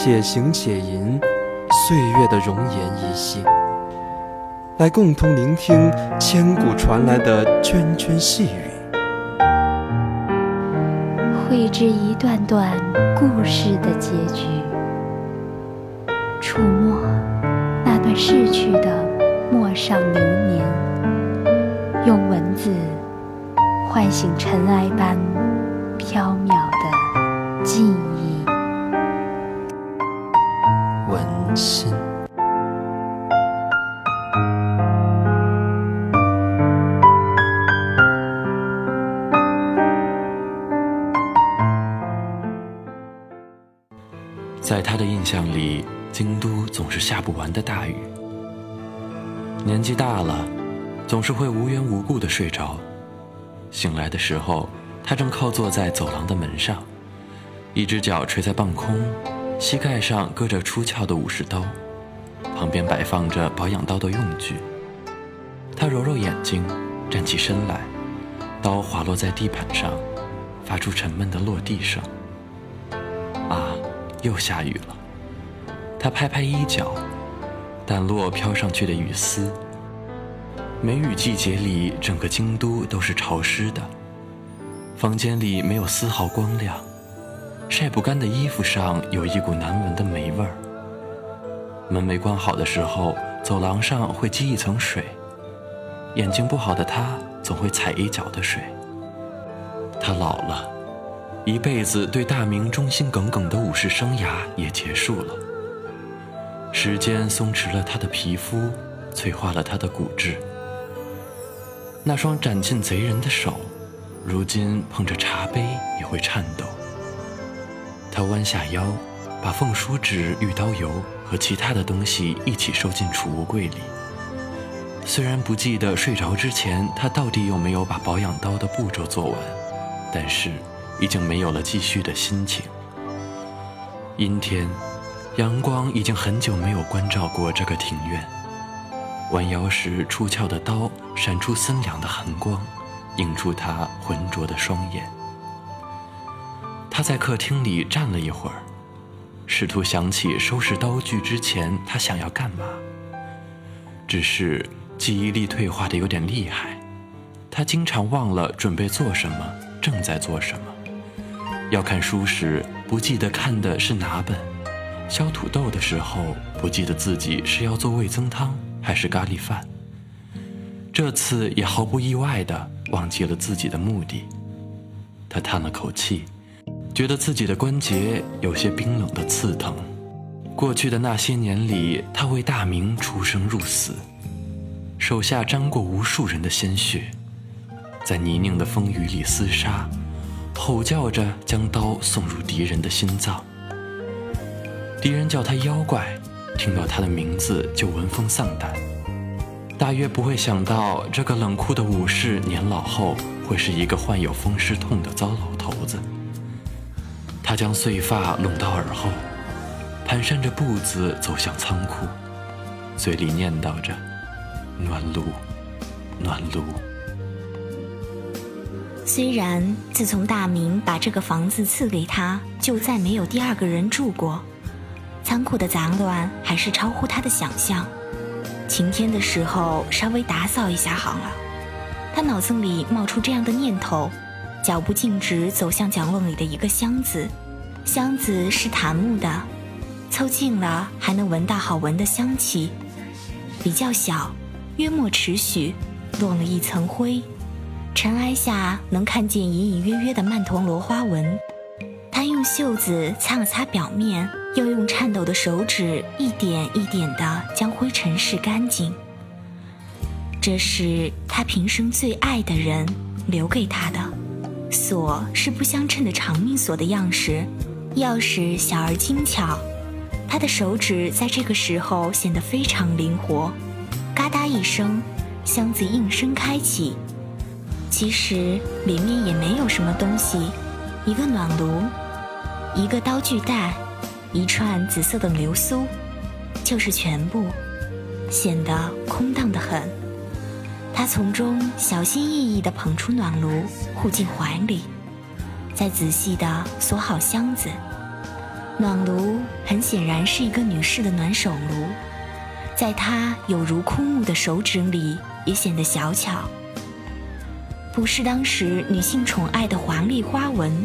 且行且吟，岁月的容颜依稀，来共同聆听千古传来的涓涓细语，绘制一段段故事的结局，触摸那段逝去的陌上流年，用文字唤醒尘埃般飘渺。心。在他的印象里，京都总是下不完的大雨。年纪大了，总是会无缘无故的睡着。醒来的时候，他正靠坐在走廊的门上，一只脚垂在半空，膝盖上搁着出鞘的武士刀，旁边摆放着保养刀的用具。他揉揉眼睛，站起身来，刀滑落在地板上，发出沉闷的落地声。啊！又下雨了，他拍拍衣角，掸落飘上去的雨丝。梅雨季节里，整个京都都是潮湿的，房间里没有丝毫光亮，晒不干的衣服上有一股难闻的霉味儿。门没关好的时候，走廊上会积一层水，眼睛不好的他总会踩一脚的水。他老了。一辈子对大明忠心耿耿的武士生涯也结束了。时间松弛了他的皮肤，催化了他的骨质。那双斩尽贼人的手，如今碰着茶杯也会颤抖。他弯下腰，把凤梳纸、玉刀油和其他的东西一起收进储物柜里。虽然不记得睡着之前他到底有没有把保养刀的步骤做完，但是。已经没有了继续的心情。阴天，阳光已经很久没有关照过这个庭院。弯腰时出鞘的刀闪出森凉的寒光，映出他浑浊的双眼。他在客厅里站了一会儿，试图想起收拾刀具之前他想要干嘛。只是记忆力退化的有点厉害，他经常忘了准备做什么，正在做什么。要看书时，不记得看的是哪本；削土豆的时候，不记得自己是要做味增汤还是咖喱饭。这次也毫不意外地忘记了自己的目的。他叹了口气，觉得自己的关节有些冰冷的刺疼。过去的那些年里，他为大明出生入死，手下沾过无数人的鲜血，在泥泞的风雨里厮杀。吼叫着将刀送入敌人的心脏，敌人叫他妖怪，听到他的名字就闻风丧胆。大约不会想到这个冷酷的武士年老后会是一个患有风湿痛的糟老头子。他将碎发拢到耳后，蹒跚着步子走向仓库，嘴里念叨着：“暖炉，暖炉。”虽然自从大明把这个房子赐给他，就再没有第二个人住过，仓库的杂乱还是超乎他的想象。晴天的时候稍微打扫一下好了。他脑子里冒出这样的念头，脚步径直走向角落里的一个箱子，箱子是檀木的，凑近了还能闻到好闻的香气。比较小，约莫尺许，落了一层灰。尘埃下能看见隐隐约约的曼陀罗花纹，他用袖子擦了擦表面，又用颤抖的手指一点一点地将灰尘拭干净。这是他平生最爱的人留给他的锁，是不相称的长命锁的样式，钥匙小而精巧，他的手指在这个时候显得非常灵活。嘎哒一声，箱子应声开启。其实里面也没有什么东西，一个暖炉，一个刀具袋，一串紫色的流苏，就是全部，显得空荡得很。他从中小心翼翼地捧出暖炉，护进怀里，再仔细地锁好箱子。暖炉很显然是一个女士的暖手炉，在她有如枯木的手指里也显得小巧，不是当时女性宠爱的华丽花纹。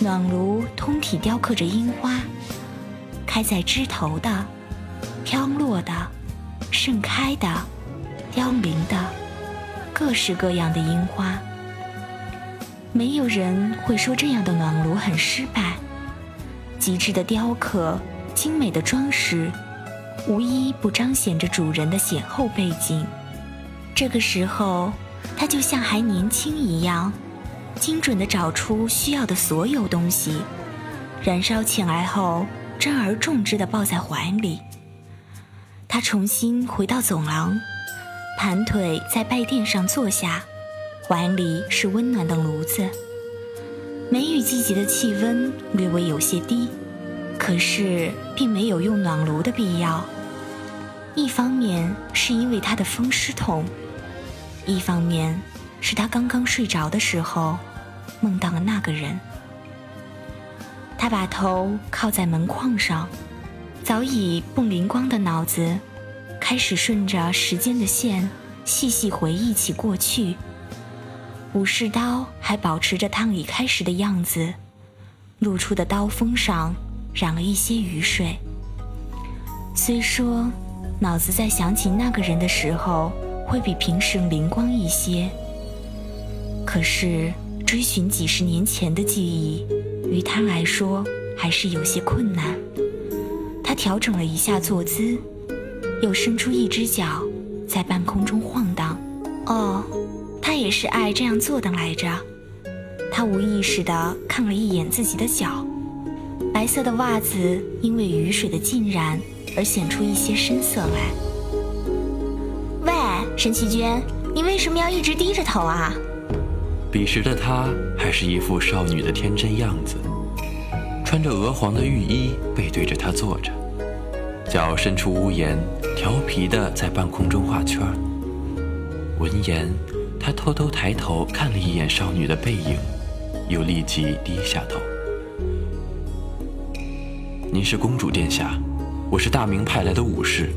暖炉通体雕刻着樱花，开在枝头的，飘落的，盛开的。凋零的各式各样的樱花，没有人会说这样的暖炉很失败。极致的雕刻，精美的装饰，无一不彰显着主人的显厚背景。这个时候，他就像还年轻一样，精准地找出需要的所有东西，燃烧起来后，珍而重之地抱在怀里。他重新回到走廊。盘腿在拜垫上坐下，怀里是温暖的炉子。梅雨季节的气温略微有些低，可是并没有用暖炉的必要。一方面是因为他的风湿痛，一方面是他刚刚睡着的时候梦到了那个人。他把头靠在门框上，早已不灵光的脑子。开始顺着时间的线，细细回忆起过去。武士刀还保持着烫已开时的样子，露出的刀锋上染了一些雨水。虽说脑子在想起那个人的时候会比平时灵光一些，可是追寻几十年前的记忆，于他来说还是有些困难。他调整了一下坐姿。又伸出一只脚，在半空中晃荡。哦，他也是爱这样做的来着。他无意识地看了一眼自己的脚，白色的袜子因为雨水的浸染而显出一些深色来。喂，神奇君，你为什么要一直低着头啊？彼时的她还是一副少女的天真样子，穿着鹅黄的浴衣，背对着他坐着。脚伸出屋檐，调皮地在半空中画圈。闻言，他偷偷抬头看了一眼少女的背影，又立即低下头。您是公主殿下，我是大明派来的武士，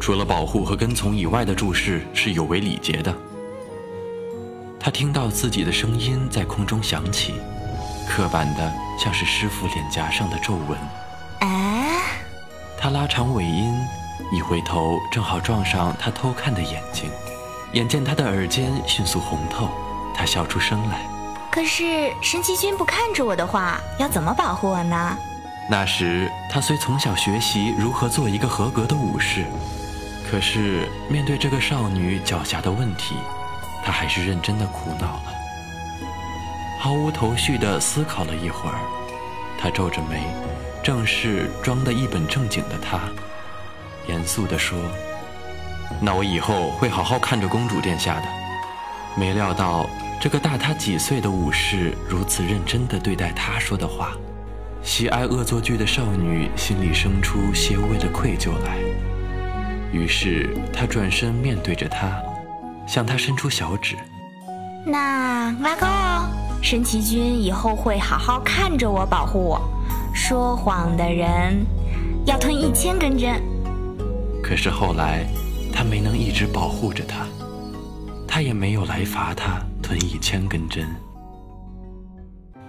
除了保护和跟从以外的注视是有违礼节的。他听到自己的声音在空中响起，刻板的像是师傅脸颊上的皱纹。他拉长尾音，一回头正好撞上他偷看的眼睛，眼见他的耳尖迅速红透，他笑出声来。可是神奇君不看着我的话，要怎么保护我呢？那时他虽从小学习如何做一个合格的武士，可是面对这个少女狡黠的问题，他还是认真的苦恼了。毫无头绪的思考了一会儿，他皱着眉。正是装得一本正经的他，严肃地说：“那我以后会好好看着公主殿下的。”没料到这个大他几岁的武士如此认真地对待他说的话，喜爱恶作剧的少女心里生出些微的愧疚来。于是他转身面对着他，向他伸出小指：“那拉钩，神奇君以后会好好看着我，保护我。”说谎的人要吞一千根针。可是后来，他没能一直保护着他，他也没有来罚他吞一千根针。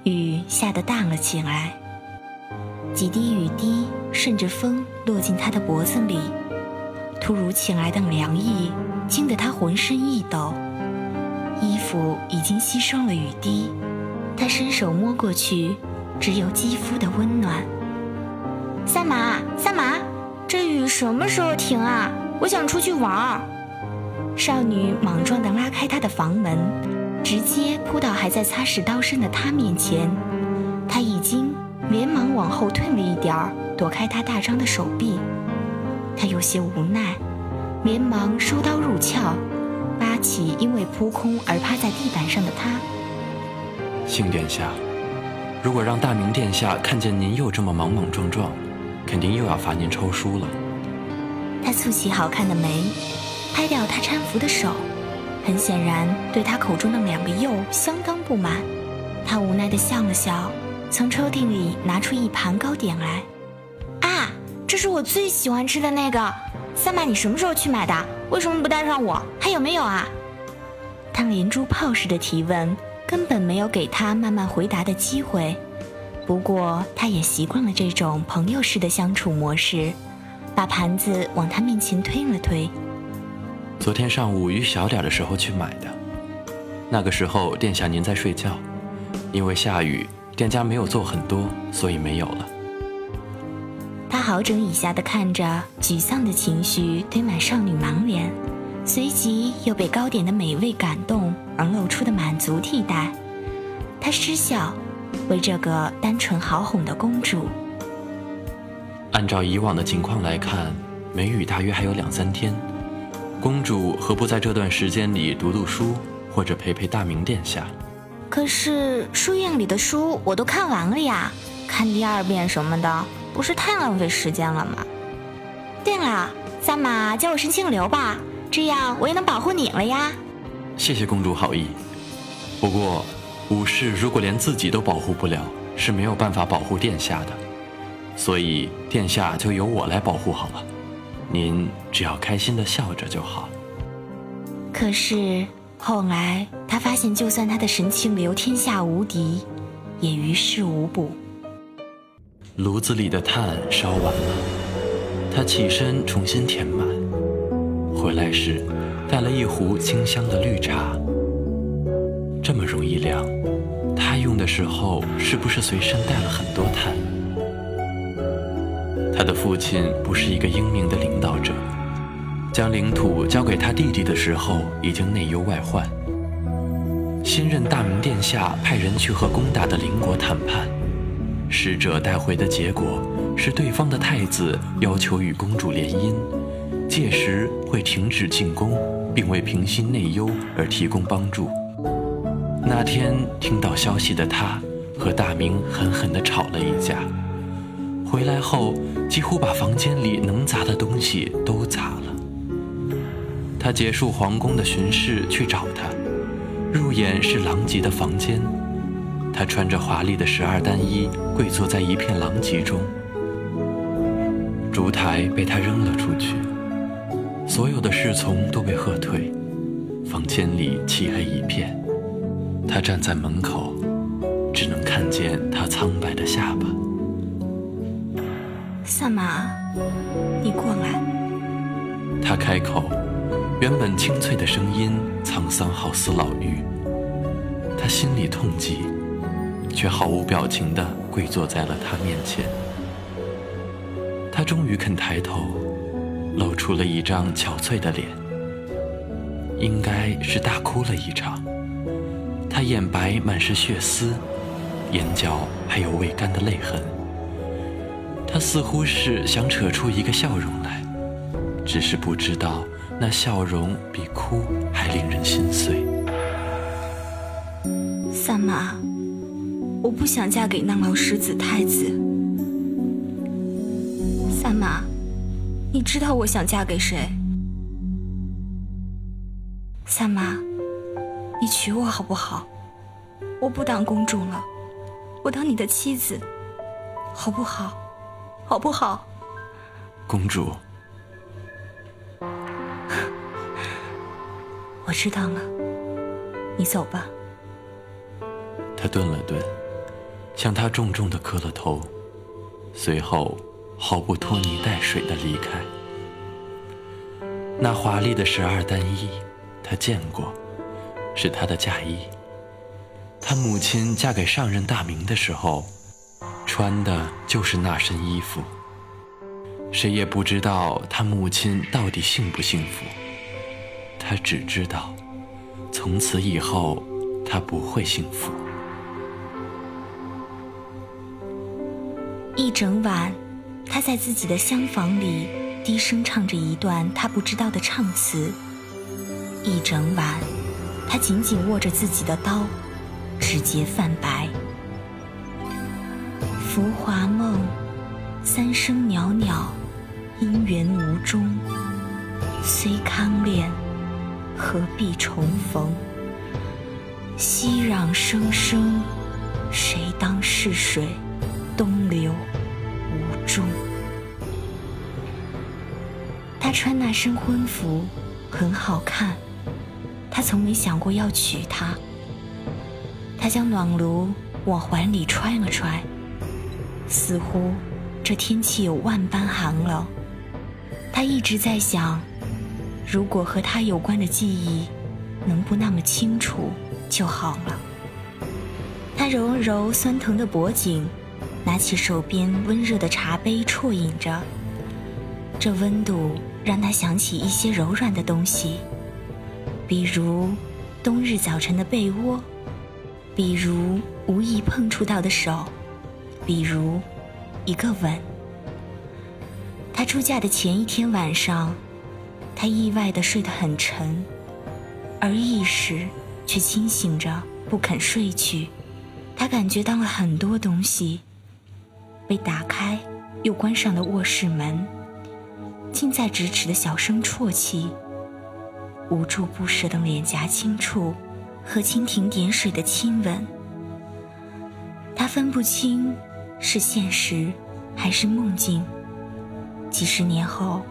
雨下得大了起来，几滴雨滴顺着风落进他的脖子里，突如其来的凉意惊得他浑身一抖，衣服已经吸收了雨滴，他伸手摸过去。只有肌肤的温暖。三马，三马，这雨什么时候停啊？我想出去玩儿。少女莽撞地拉开他的房门，直接扑到还在擦拭刀身的他面前。他一惊，连忙往后退了一点儿，躲开他大张的手臂。他有些无奈，连忙收刀入鞘，拉起因为扑空而趴在地板上的他。幸殿下，如果让大明殿下看见您又这么莽莽撞撞，肯定又要罚您抄书了。他蹙起好看的眉，拍掉他搀扶的手，很显然对他口中的两个又相当不满。他无奈地笑了笑，从抽屉里拿出一盘糕点来。啊，这是我最喜欢吃的那个。三妈，你什么时候去买的？为什么不带上我？还有没有啊？他连珠炮似的提问，根本没有给他慢慢回答的机会。不过，他也习惯了这种朋友式的相处模式，把盘子往他面前推了推。昨天上午雨小点的时候去买的，那个时候殿下您在睡觉，因为下雨，店家没有做很多，所以没有了。他好整以暇地看着沮丧的情绪堆满少女满脸，随即又被糕点的美味感动而露出的满足替代。他失笑。为这个单纯好哄的公主，按照以往的情况来看，梅雨大约还有两三天。公主何不在这段时间里读读书，或者陪陪大明殿下？可是书院里的书我都看完了呀，看第二遍什么的，不是太浪费时间了吗？对了，三马叫我申清流吧，这样我也能保护你了呀。谢谢公主好意，不过。武士如果连自己都保护不了，是没有办法保护殿下的，所以殿下就由我来保护好了。您只要开心的笑着就好。可是后来他发现，就算他的神清流天下无敌，也于事无补。炉子里的炭烧完了，他起身重新填满，回来时带了一壶清香的绿茶。这么容易亮，他用的时候是不是随身带了很多炭？他的父亲不是一个英明的领导者，将领土交给他弟弟的时候已经内忧外患。新任大明殿下派人去和攻打的邻国谈判，使者带回的结果是对方的太子要求与公主联姻，届时会停止进攻，并为平息内忧而提供帮助。那天听到消息的他，和大明狠狠地吵了一架。回来后，几乎把房间里能砸的东西都砸了。他结束皇宫的巡视去找他，入眼是狼藉的房间。他穿着华丽的十二单衣，跪坐在一片狼藉中。烛台被他扔了出去，所有的侍从都被喝退，房间里漆黑一片。他站在门口，只能看见他苍白的下巴。萨玛，你过来。他开口，原本清脆的声音沧桑，好似老妪。他心里痛极，却毫无表情地跪坐在了他面前。他终于肯抬头，露出了一张憔悴的脸，应该是大哭了一场。他眼白满是血丝，眼角还有未干的泪痕。他似乎是想扯出一个笑容来，只是不知道那笑容比哭还令人心碎。三妈，我不想嫁给那老狮子太子。知道我想嫁给谁？三妈。你娶我好不好？我不当公主了，我当你的妻子，好不好？好不好？公主，我知道了，你走吧。他顿了顿，向他重重的磕了头，随后毫不拖泥带水的离开。那华丽的十二单衣，他见过。是她的嫁衣。她母亲嫁给上任大明的时候，穿的就是那身衣服。谁也不知道她母亲到底幸不幸福。她只知道，从此以后，她不会幸福。一整晚，他在自己的厢房里低声唱着一段他不知道的唱词。一整晚，他紧紧握着自己的刀，指节泛白。浮华梦，三生袅袅，姻缘无终。虽康恋，何必重逢？熙攘声声，谁当逝水东流身婚服，很好看。他从没想过要娶她。他将暖炉往怀里揣了揣，似乎这天气有万般寒冷。他一直在想。如果和他有关的记忆能不那么清楚就好了。他揉了揉酸疼的脖颈，拿起手边温热的茶杯啜饮着。这温度让他想起一些柔软的东西，比如冬日早晨的被窝，比如无意碰触到的手，比如一个吻。他出嫁的前一天晚上。他意外地睡得很沉，而意识却清醒着，不肯睡去。他感觉到了很多东西，被打开又关上的卧室门，近在咫尺的小声啜泣，无助不舍的脸颊轻触和蜻蜓点水的亲吻。他分不清是现实还是梦境。几十年后。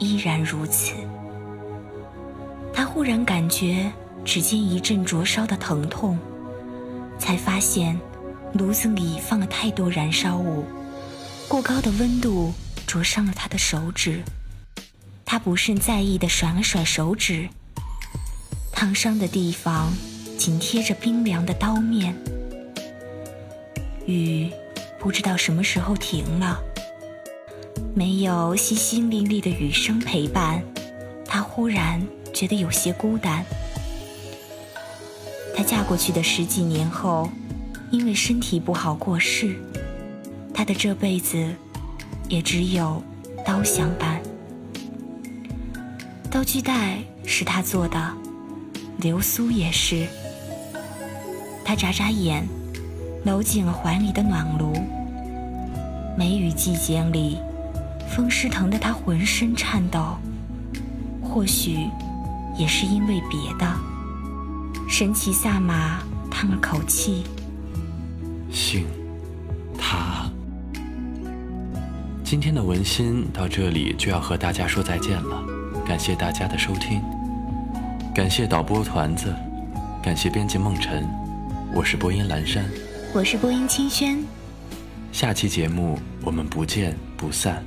依然如此。他忽然感觉指尖一阵灼烧的疼痛，才发现炉子里放了太多燃烧物，过高的温度灼伤了他的手指。他不甚在意地甩了甩手指，烫伤的地方紧贴着冰凉的刀面。雨不知道什么时候停了。没有淅淅沥沥的雨声陪伴，她忽然觉得有些孤单。她嫁过去的十几年后，因为身体不好过世，她的这辈子也只有刀相伴。刀具袋是他做的，流苏也是。他眨眨眼，搂紧了怀里的暖炉。梅雨季节里。风湿疼得他浑身颤抖，或许也是因为别的。神奇萨玛叹了口气：“信他。”今天的文心到这里就要和大家说再见了，感谢大家的收听，感谢导播团子，感谢编辑梦辰，我是播音蓝山，我是播音清轩，下期节目我们不见不散。